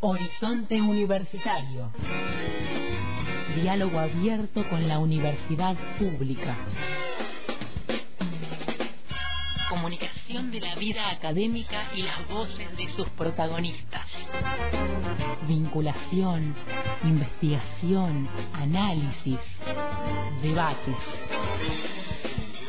Horizonte Universitario. Diálogo abierto con la universidad pública. Comunicación de la vida académica y las voces de sus protagonistas. Vinculación, investigación, análisis, debates.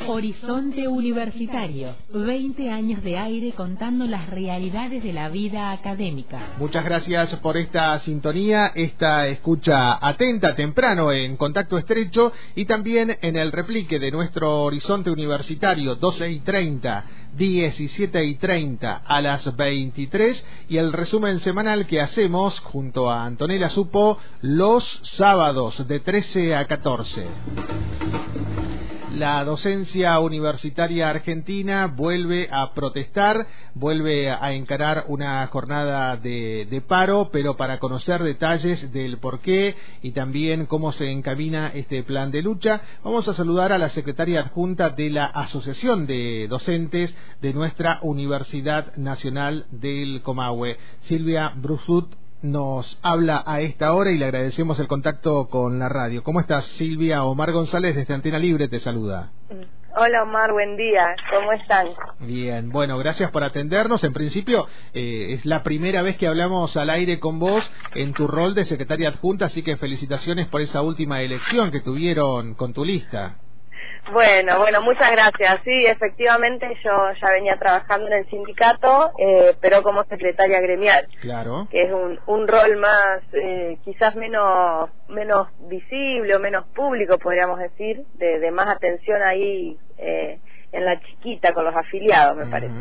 Horizonte Universitario, 20 años de aire contando las realidades de la vida académica. Muchas gracias por esta sintonía, esta escucha atenta temprano en contacto estrecho y también en el replique de nuestro Horizonte Universitario 12 y 30, 17 y 30 a las 23 y el resumen semanal que hacemos junto a Antonella Supo los sábados de 13 a 14 la docencia universitaria argentina vuelve a protestar, vuelve a encarar una jornada de, paro, pero para conocer detalles del por qué y también cómo se encamina este plan de lucha, vamos a saludar a la secretaria adjunta de la Asociación de Docentes de nuestra Universidad Nacional del Comahue, Silvia Brusut nos habla a esta hora y le agradecemos el contacto con la radio. ¿Cómo estás, Silvia? Omar González desde Antena Libre te saluda. Hola Omar, buen día. ¿Cómo están? Bien, bueno, gracias por atendernos. En principio, eh, es la primera vez que hablamos al aire con vos en tu rol de secretaria adjunta, así que felicitaciones por esa última elección que tuvieron con tu lista. Bueno, bueno, muchas gracias. Sí, efectivamente yo ya venía trabajando en el sindicato, eh, pero como secretaria gremial. Claro. Que es un, un rol más, eh, quizás menos, menos visible o menos público, podríamos decir, de, de más atención ahí eh, en la chiquita con los afiliados, me parece.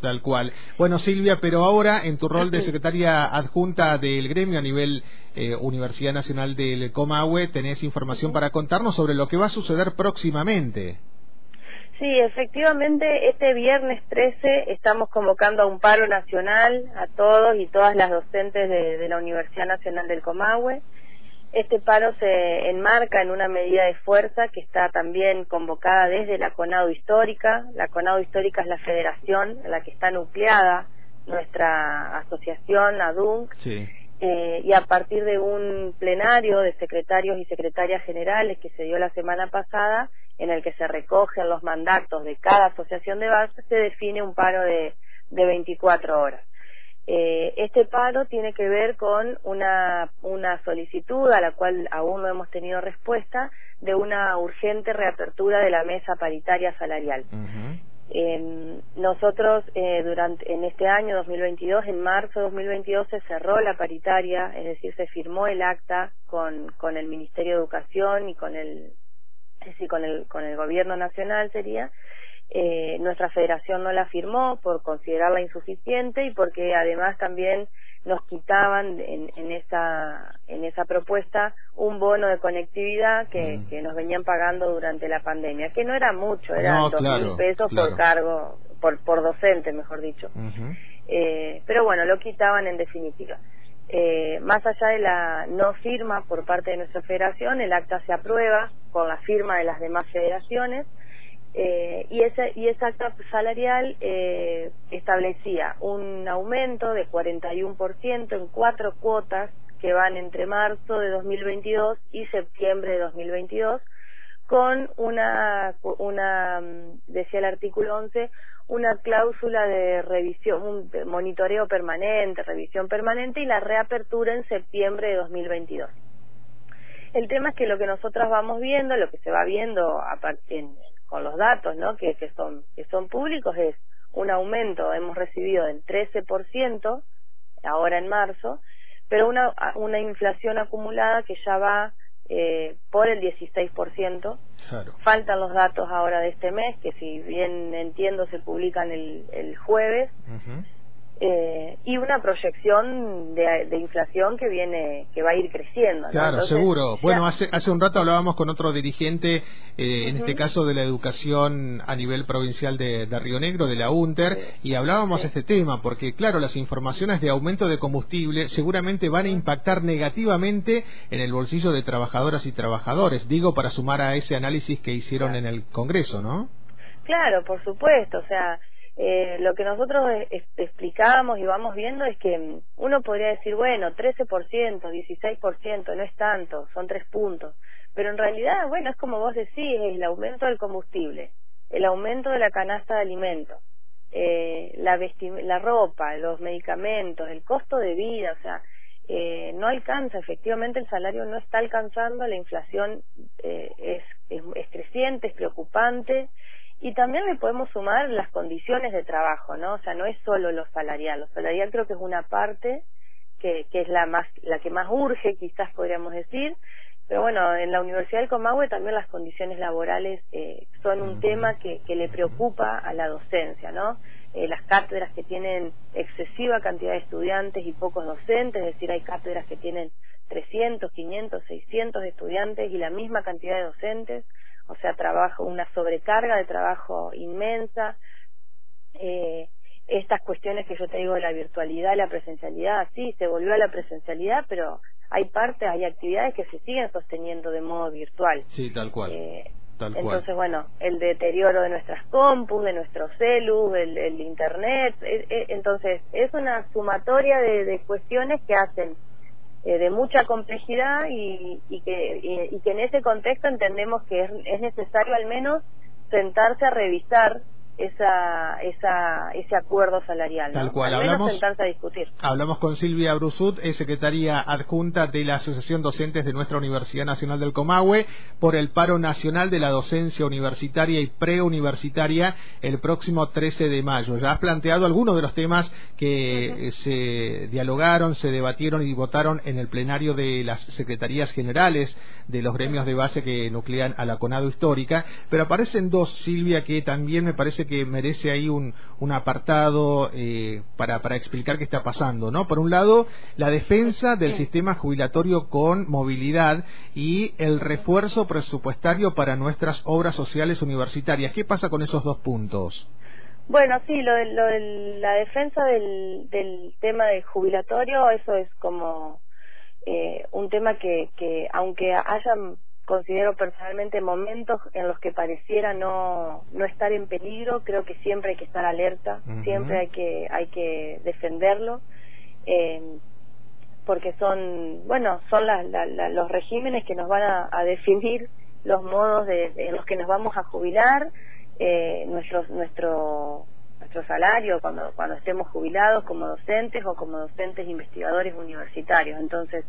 tal cual. Bueno, Silvia, pero ahora en tu rol de secretaria adjunta del gremio a nivel eh, Universidad Nacional del Comahue, tenés información para contarnos sobre lo que va a suceder próximamente. Sí, efectivamente, este viernes 13 estamos convocando a un paro nacional a todos y todas las docentes de, de la Universidad Nacional del Comahue. Este paro se enmarca en una medida de fuerza que está también convocada desde la CONADO Histórica. La CONADO Histórica es la federación en la que está nucleada nuestra asociación, ADUNC, eh, y a partir de un plenario de secretarios y secretarias generales que se dio la semana pasada, en el que se recogen los mandatos de cada asociación de base, se define un paro de, de 24 horas. Eh, este paro tiene que ver con una, una solicitud a la cual aún no hemos tenido respuesta de una urgente reapertura de la mesa paritaria salarial. Em, nosotros eh, durante en este año 2022, en marzo de 2022 se cerró la paritaria, es decir, se firmó el acta con, con el Ministerio de Educación y con el, es decir, con el, con el Gobierno Nacional sería, eh, nuestra federación no la firmó por considerarla insuficiente y porque además también nos quitaban en, en esa en esa propuesta un bono de conectividad que, mm. que, nos venían pagando durante la pandemia que no era mucho eran dos mil pesos por cargo por por docente mejor dicho. Eh, pero bueno lo quitaban en definitiva. Eh, más allá de la no firma por parte de nuestra federación el acta se aprueba con la firma de las demás federaciones eh, y, ese, y esa acta salarial eh, establecía un aumento de 41% en cuatro cuotas que van entre marzo de 2022 y septiembre de 2022 con una, una mm, decía el artículo 11, una cláusula de revisión, un monitoreo permanente, revisión permanente y la reapertura en septiembre de 2022. El tema es que lo que nosotros vamos viendo, lo que se va viendo partir con los datos ¿no? que, que, son, que son públicos es un aumento, hemos recibido del 13% ahora en marzo, pero una, una inflación acumulada que ya va eh, por el 16%. Claro. Faltan los datos ahora de este mes, que si bien entiendo se publican el, el jueves. Eh, y una proyección de, inflación que viene que va a ir creciendo claro seguro. bueno hace hace un rato hablábamos con otro dirigente eh, en este caso de la educación a nivel provincial de, Río Negro de la UNTER y hablábamos de este tema porque claro las informaciones de aumento de combustible seguramente van a impactar negativamente en el bolsillo de trabajadoras y trabajadores digo para sumar a ese análisis que hicieron en el Congreso no claro por supuesto o sea eh, lo que nosotros explicamos y vamos viendo es que mm, uno podría decir, bueno, 13%, 16%, no es tanto, son tres puntos. Pero en realidad, bueno, es como vos decís, es el aumento del combustible, el aumento de la canasta de alimentos, eh, la, la ropa, los medicamentos, el costo de vida, o sea, eh, no alcanza, efectivamente el salario no está alcanzando, la inflación eh, es, es, creciente, es preocupante y también le podemos sumar las condiciones de trabajo, ¿no? O sea, no es solo lo salarial, lo salarial creo que es una parte que, que es la más, la que más urge, quizás podríamos decir, pero bueno, en la Universidad del Comahue también las condiciones laborales eh, son un tema que, que le preocupa a la docencia, ¿no? Eh, las cátedras que tienen excesiva cantidad de estudiantes y pocos docentes, es decir, hay cátedras que tienen 300, 500, 600 estudiantes y la misma cantidad de docentes, o sea, trabajo, una sobrecarga de trabajo inmensa. Eh, estas cuestiones que yo te digo de la virtualidad, la presencialidad, sí, se volvió a la presencialidad, pero hay partes, hay actividades que se siguen sosteniendo de modo virtual. Sí, tal cual. Eh, entonces, bueno, el deterioro de nuestras compus, de nuestros celus, el, internet, entonces es una sumatoria de, cuestiones que hacen eh, de mucha complejidad y, que, y, que en ese contexto entendemos que es necesario al menos sentarse a revisar esa, esa, ese acuerdo salarial. Tal cual, hablamos, a discutir. hablamos con Silvia Brusut, es secretaria adjunta de la Asociación Docentes de nuestra Universidad Nacional del Comahue, por el paro nacional de la docencia universitaria y preuniversitaria el próximo 13 de mayo. Ya has planteado algunos de los temas que se dialogaron, se debatieron y votaron en el plenario de las secretarías generales de los gremios de base que nuclean a la CONADO histórica, pero aparecen dos, Silvia, que también me parece que merece ahí un, un apartado eh, para, para explicar qué está pasando, ¿no? Por un lado, la defensa del sistema jubilatorio con movilidad y el refuerzo presupuestario para nuestras obras sociales universitarias. ¿Qué pasa con esos dos puntos? Bueno, sí, lo de, lo de la defensa del, del tema de jubilatorio, eso es como eh, un tema que, que aunque hayan considero personalmente momentos en los que pareciera no, no estar en peligro, creo que siempre hay que estar alerta, siempre hay que, hay que defenderlo, eh, porque son, bueno, son los regímenes que nos van a, definir los modos de, en los que nos vamos a jubilar, eh, nuestro, nuestro, nuestro salario cuando, cuando estemos jubilados como docentes o como docentes investigadores universitarios. Entonces,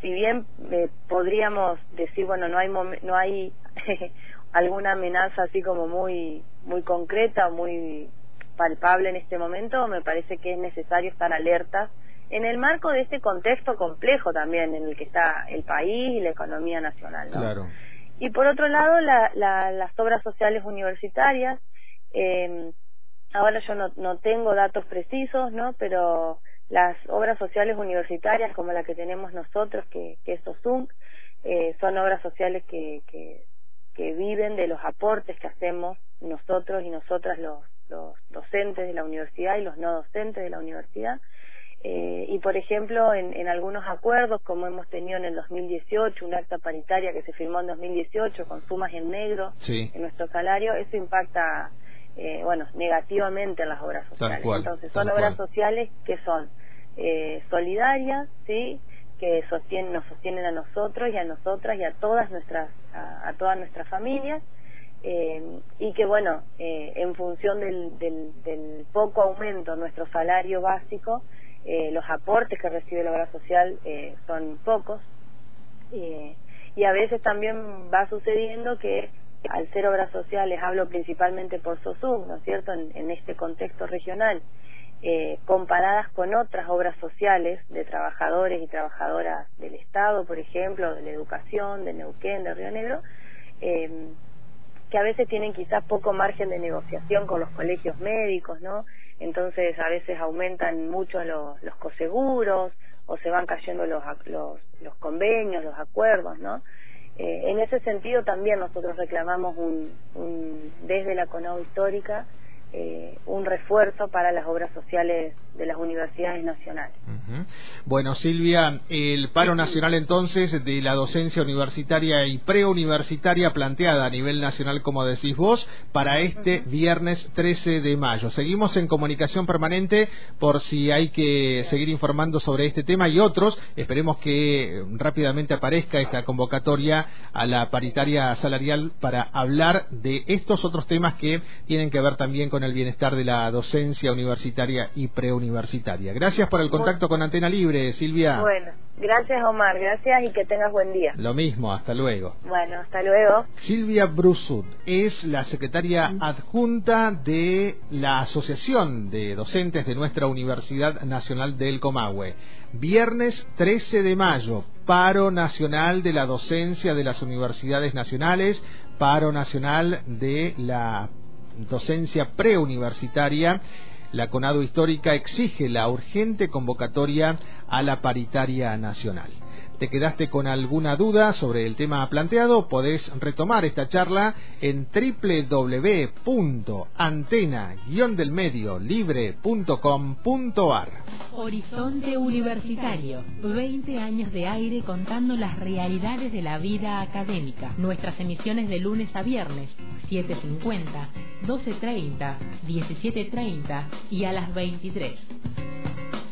si bien eh, podríamos decir bueno no hay no hay alguna amenaza así como muy muy concreta muy palpable en este momento me parece que es necesario estar alertas en el marco de este contexto complejo también en el que está el país y la economía nacional claro. y por otro lado la, las obras sociales universitarias eh, ahora yo no, no tengo datos precisos no pero las obras sociales universitarias como la que tenemos nosotros, que, que es OSUNC, eh, son obras sociales que, que, que viven de los aportes que hacemos nosotros y nosotras los, los docentes de la universidad y los no docentes de la universidad. Eh, y por ejemplo, en, en, algunos acuerdos, como hemos tenido en el 2018, una acta paritaria que se firmó en 2018 con sumas en negro en nuestro salario, eso impacta eh, bueno, negativamente en las obras sociales. Entonces, son obras sociales que son eh, solidarias, ¿sí? que sostienen, nos sostienen a nosotros y a nosotras y a todas nuestras, a, todas nuestras familias, eh, y que bueno, eh, en función del, del, del, poco aumento en nuestro salario básico, eh, los aportes que recibe la obra social eh, son pocos, y a veces también va sucediendo que al ser obras sociales, hablo principalmente por SOSUM, ¿no es cierto?, en, este contexto regional, eh, comparadas con otras obras sociales de trabajadores y trabajadoras del Estado, por ejemplo, de la educación, de Neuquén, de Río Negro, eh, que a veces tienen quizás poco margen de negociación con los colegios médicos, ¿no? Entonces a veces aumentan mucho los, los coseguros o se van cayendo los, los, los convenios, los acuerdos, ¿no? Eh, en ese sentido también nosotros reclamamos un, desde la CONAU histórica eh, un refuerzo para las obras sociales de las universidades nacionales. Bueno, Silvia, el paro nacional entonces de la docencia universitaria y preuniversitaria planteada a nivel nacional, como decís vos, para este viernes 13 de mayo. Seguimos en comunicación permanente por si hay que seguir informando sobre este tema y otros. Esperemos que rápidamente aparezca esta convocatoria a la paritaria salarial para hablar de estos otros temas que tienen que ver también con el bienestar de la docencia universitaria y preuniversitaria. Gracias por el contacto con Antena Libre, Silvia. Bueno, gracias Omar, gracias y que tengas buen día. Lo mismo, hasta luego. Bueno, hasta luego. Silvia Brusud es la secretaria adjunta de la Asociación de Docentes de nuestra Universidad Nacional del Comahue. Viernes 13 de mayo, paro nacional de la docencia de las universidades nacionales, paro nacional de la docencia preuniversitaria, la CONADO Histórica exige la urgente convocatoria a la paritaria nacional te quedaste con alguna duda sobre el tema planteado, podés retomar esta charla en www.antena-delmediolibre.com.ar. Horizonte Universitario, 20 años de aire contando las realidades de la vida académica. Nuestras emisiones de lunes a viernes, 7.50, 12.30, 17.30 y a las 23.